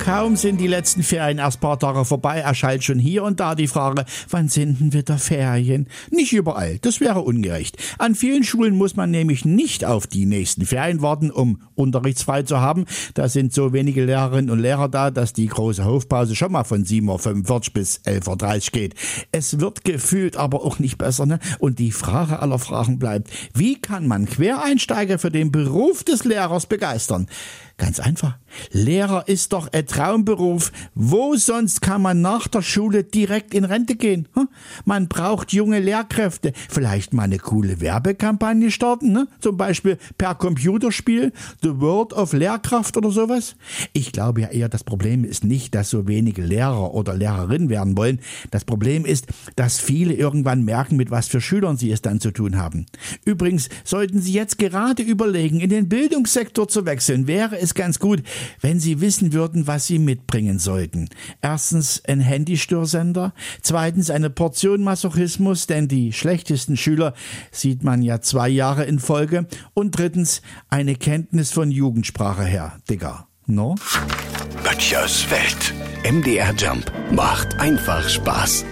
Kaum sind die letzten Ferien erst paar Tage vorbei, erscheint schon hier und da die Frage, wann sind denn wieder Ferien? Nicht überall, das wäre ungerecht. An vielen Schulen muss man nämlich nicht auf die nächsten Ferien warten, um unterrichtsfrei zu haben. Da sind so wenige Lehrerinnen und Lehrer da, dass die große Hofpause schon mal von 7.45 Uhr bis 11.30 Uhr geht. Es wird gefühlt aber auch nicht besser, ne? Und die Frage aller Fragen bleibt, wie kann man Quereinsteiger für den Beruf des Lehrers begeistern? Ganz einfach. Lehrer ist doch ein Traumberuf. Wo sonst kann man nach der Schule direkt in Rente gehen? Hm? Man braucht junge Lehrkräfte. Vielleicht mal eine coole Werbekampagne starten, ne? zum Beispiel per Computerspiel, The World of Lehrkraft oder sowas. Ich glaube ja eher, das Problem ist nicht, dass so wenige Lehrer oder Lehrerinnen werden wollen. Das Problem ist, dass viele irgendwann merken, mit was für Schülern sie es dann zu tun haben. Übrigens sollten Sie jetzt gerade überlegen, in den Bildungssektor zu wechseln. Wäre es ganz gut, wenn Sie wissen würden, was Sie mitbringen sollten. Erstens ein Handystörsender, zweitens eine Portion Masochismus, denn die schlechtesten Schüler sieht man ja zwei Jahre in Folge und drittens eine Kenntnis von Jugendsprache her, Digga. No? Böttchers Welt. MDR Jump macht einfach Spaß.